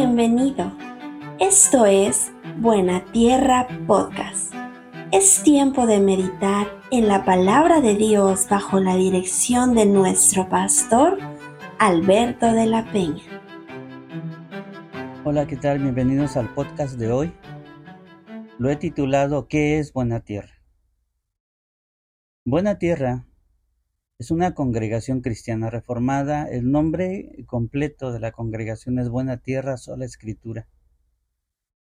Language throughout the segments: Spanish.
Bienvenido. Esto es Buena Tierra Podcast. Es tiempo de meditar en la palabra de Dios bajo la dirección de nuestro pastor Alberto de la Peña. Hola, ¿qué tal? Bienvenidos al podcast de hoy. Lo he titulado ¿Qué es Buena Tierra? Buena Tierra es una congregación cristiana reformada. El nombre completo de la congregación es Buena Tierra, Sola Escritura.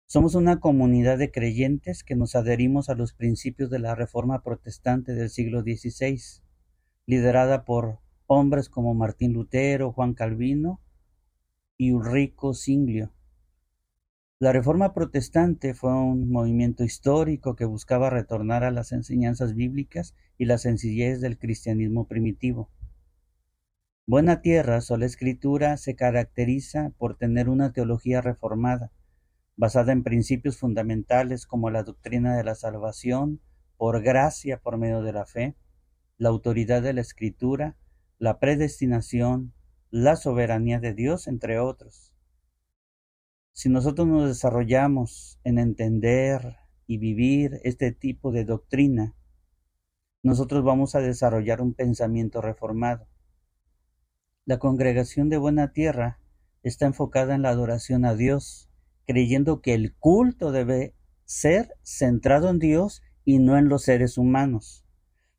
Somos una comunidad de creyentes que nos adherimos a los principios de la Reforma Protestante del siglo XVI, liderada por hombres como Martín Lutero, Juan Calvino y Ulrico Singlio. La Reforma Protestante fue un movimiento histórico que buscaba retornar a las enseñanzas bíblicas y la sencillez del cristianismo primitivo. Buena Tierra, sola escritura, se caracteriza por tener una teología reformada, basada en principios fundamentales como la doctrina de la salvación, por gracia por medio de la fe, la autoridad de la escritura, la predestinación, la soberanía de Dios, entre otros. Si nosotros nos desarrollamos en entender y vivir este tipo de doctrina, nosotros vamos a desarrollar un pensamiento reformado. La congregación de Buena Tierra está enfocada en la adoración a Dios, creyendo que el culto debe ser centrado en Dios y no en los seres humanos.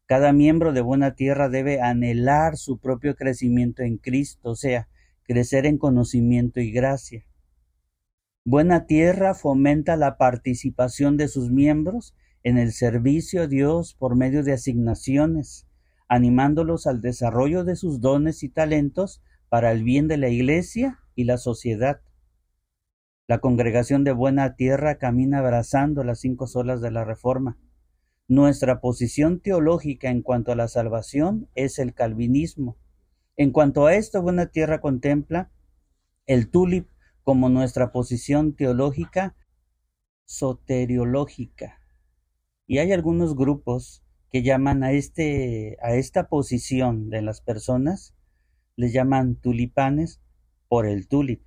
Cada miembro de Buena Tierra debe anhelar su propio crecimiento en Cristo, o sea, crecer en conocimiento y gracia. Buena Tierra fomenta la participación de sus miembros en el servicio a Dios por medio de asignaciones, animándolos al desarrollo de sus dones y talentos para el bien de la Iglesia y la sociedad. La congregación de Buena Tierra camina abrazando las cinco solas de la Reforma. Nuestra posición teológica en cuanto a la salvación es el calvinismo. En cuanto a esto, Buena Tierra contempla el tulip como nuestra posición teológica soteriológica. Y hay algunos grupos que llaman a, este, a esta posición de las personas, les llaman tulipanes por el tulip,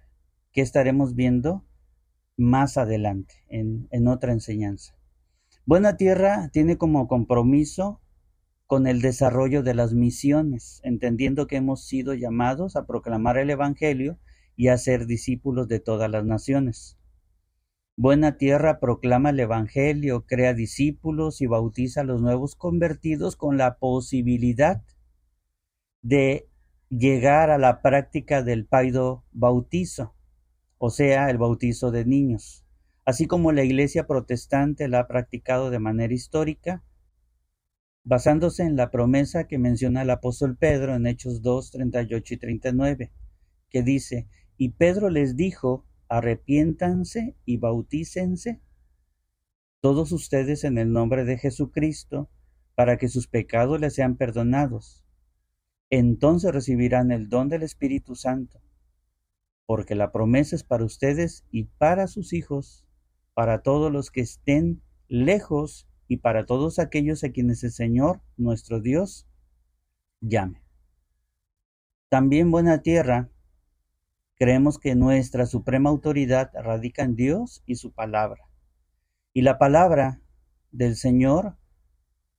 que estaremos viendo más adelante en, en otra enseñanza. Buena Tierra tiene como compromiso con el desarrollo de las misiones, entendiendo que hemos sido llamados a proclamar el Evangelio y a ser discípulos de todas las naciones. Buena Tierra proclama el Evangelio, crea discípulos y bautiza a los nuevos convertidos con la posibilidad de llegar a la práctica del paido bautizo, o sea, el bautizo de niños. Así como la Iglesia protestante la ha practicado de manera histórica, basándose en la promesa que menciona el apóstol Pedro en Hechos 2, 38 y 39, que dice, y Pedro les dijo, arrepiéntanse y bautícense todos ustedes en el nombre de Jesucristo, para que sus pecados les sean perdonados. Entonces recibirán el don del Espíritu Santo, porque la promesa es para ustedes y para sus hijos, para todos los que estén lejos y para todos aquellos a quienes el Señor, nuestro Dios, llame. También buena tierra Creemos que nuestra suprema autoridad radica en Dios y su palabra. Y la palabra del Señor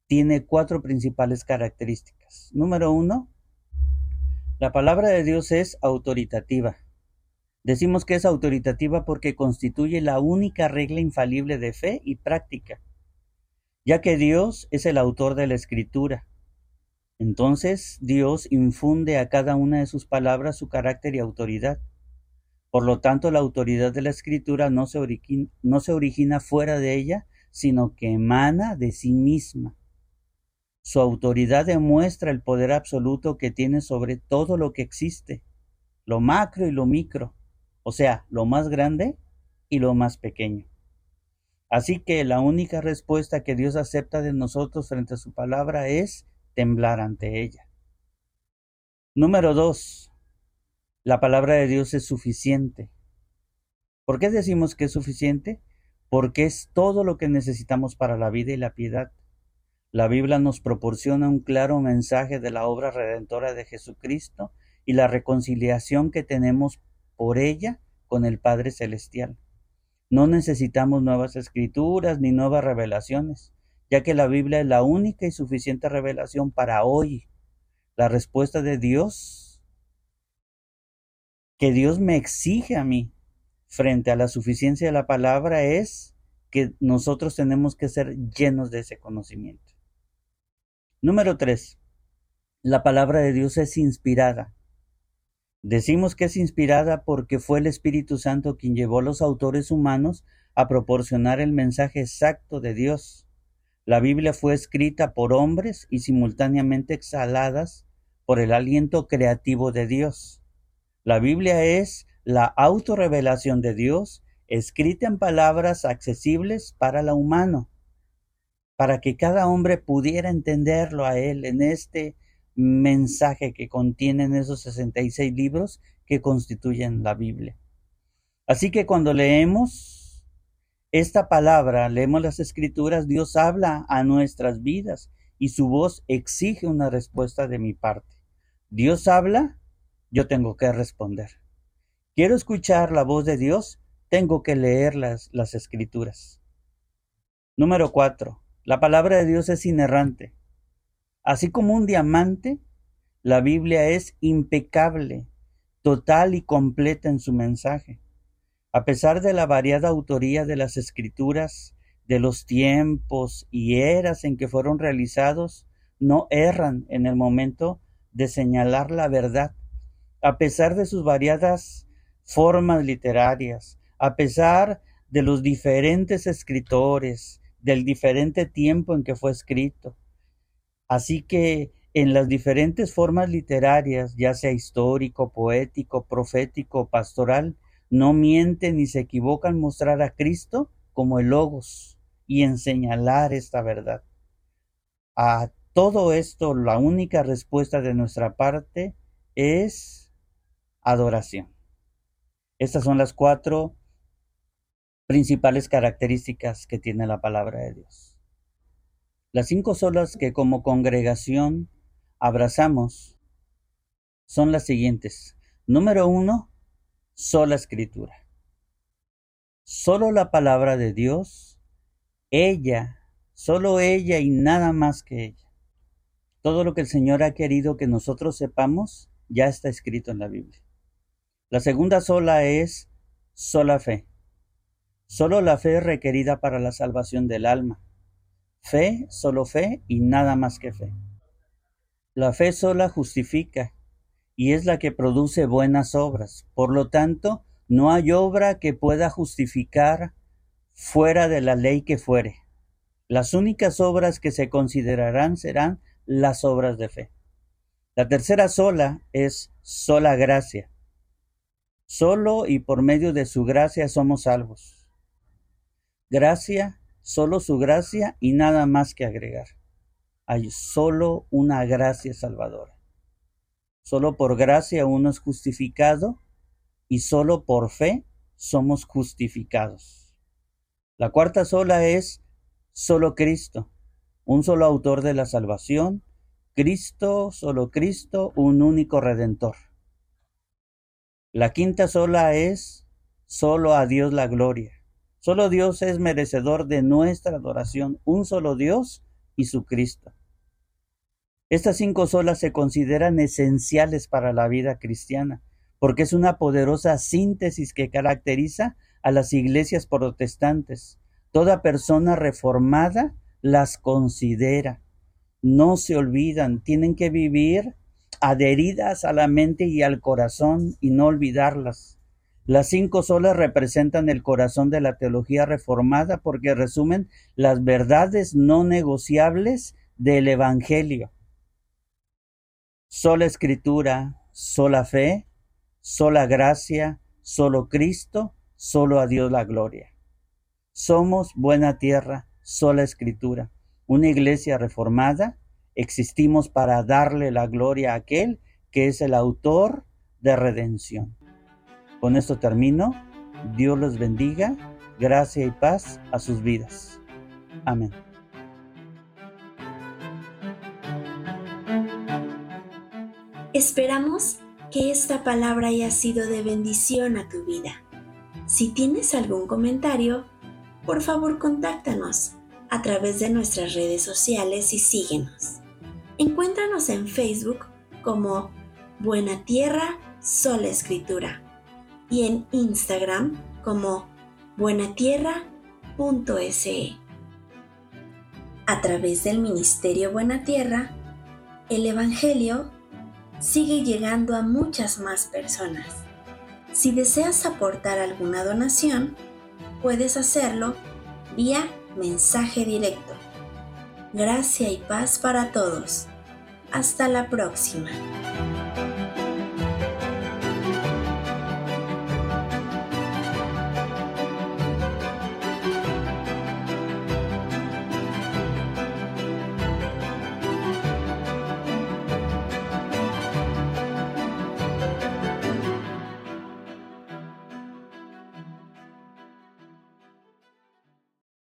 tiene cuatro principales características. Número uno, la palabra de Dios es autoritativa. Decimos que es autoritativa porque constituye la única regla infalible de fe y práctica, ya que Dios es el autor de la escritura. Entonces Dios infunde a cada una de sus palabras su carácter y autoridad. Por lo tanto, la autoridad de la escritura no se, origina, fuera de ella, sino que emana de sí misma. Su autoridad demuestra el poder absoluto que tiene sobre todo lo que existe, lo macro y lo micro, o sea, lo más grande y lo más pequeño. Así que la única respuesta que Dios acepta de nosotros frente a su palabra es temblar ante ella. Número dos, la palabra de Dios es suficiente. ¿Por qué decimos que es suficiente? Porque es todo lo que necesitamos para la vida y la piedad. La Biblia nos proporciona un claro mensaje de la obra redentora de Jesucristo y la reconciliación que tenemos por ella con el Padre Celestial. No necesitamos nuevas escrituras ni nuevas revelaciones, ya que la Biblia es la única y suficiente revelación para hoy. La respuesta de Dios que Dios me exige a mí frente a la suficiencia de la palabra es que nosotros tenemos que ser llenos de ese conocimiento. Número tres, la palabra de Dios es inspirada. Decimos que es inspirada porque fue el Espíritu Santo quien llevó a los autores humanos a proporcionar el mensaje exacto de Dios. La Biblia fue escrita por hombres y simultáneamente exhaladas por el aliento creativo de Dios. La Biblia es la autorrevelación de Dios escrita en palabras accesibles para la humano, para que cada hombre pudiera entenderlo a él en este mensaje que contienen esos 66 libros que constituyen la Biblia. Así que cuando leemos esta palabra, leemos las escrituras, Dios habla a nuestras vidas y su voz exige una respuesta de mi parte. Dios habla, yo tengo que responder. Quiero escuchar la voz de Dios, tengo que leer las, las escrituras. Número cuatro, la palabra de Dios es inerrante. Así como un diamante, la Biblia es impecable, total y completa en su mensaje. A pesar de la variada autoría de las escrituras, de los tiempos y eras en que fueron realizados, no erran en el momento de señalar la verdad. A pesar de sus variadas formas literarias, a pesar de los diferentes escritores, del diferente tiempo en que fue escrito. Así que en las diferentes formas literarias, ya sea histórico, poético, profético, pastoral, no mienten ni se equivocan mostrar a Cristo como el Logos y en señalar esta verdad. A todo esto, la única respuesta de nuestra parte es adoración. Estas son las cuatro principales características que tiene la palabra de Dios. Las cinco solas que como congregación abrazamos son las siguientes. Número uno, sola escritura. Solo la palabra de Dios, ella, solo ella y nada más que ella. Todo lo que el Señor ha querido que nosotros sepamos ya está escrito en la Biblia. La segunda sola es sola fe. Solo la fe es requerida para la salvación del alma. Fe, solo fe y nada más que fe. La fe sola justifica y es la que produce buenas obras. Por lo tanto, no hay obra que pueda justificar fuera de la ley que fuere. Las únicas obras que se considerarán serán las obras de fe. La tercera sola es sola gracia. Solo y por medio de su gracia somos salvos. Gracia, solo su gracia y nada más que agregar. Hay solo una gracia salvadora. Solo por gracia uno es justificado y solo por fe somos justificados. La cuarta sola es solo Cristo, un solo autor de la salvación, Cristo, solo Cristo, un único redentor. La quinta sola es solo a Dios la gloria. Solo Dios es merecedor de nuestra adoración, un solo Dios y su Cristo. Estas cinco solas se consideran esenciales para la vida cristiana, porque es una poderosa síntesis que caracteriza a las iglesias protestantes. Toda persona reformada las considera, no se olvidan, tienen que vivir adheridas a la mente y al corazón y no olvidarlas. Las cinco solas representan el corazón de la teología reformada porque resumen las verdades no negociables del Evangelio. Sola escritura, sola fe, sola gracia, solo Cristo, solo a Dios la gloria. Somos buena tierra, sola escritura, una iglesia reformada, existimos para darle la gloria a aquel que es el autor de redención. Con esto termino. Dios los bendiga. Gracia y paz a sus vidas. Amén. Esperamos que esta palabra haya sido de bendición a tu vida. Si tienes algún comentario, por favor contáctanos a través de nuestras redes sociales y síguenos. Encuéntranos en Facebook como Buena Tierra Sola Escritura y en Instagram como buenatierra.se. A través del Ministerio Buena Tierra, el Evangelio sigue llegando a muchas más personas. Si deseas aportar alguna donación, puedes hacerlo vía mensaje directo. Gracia y paz para todos. Hasta la próxima.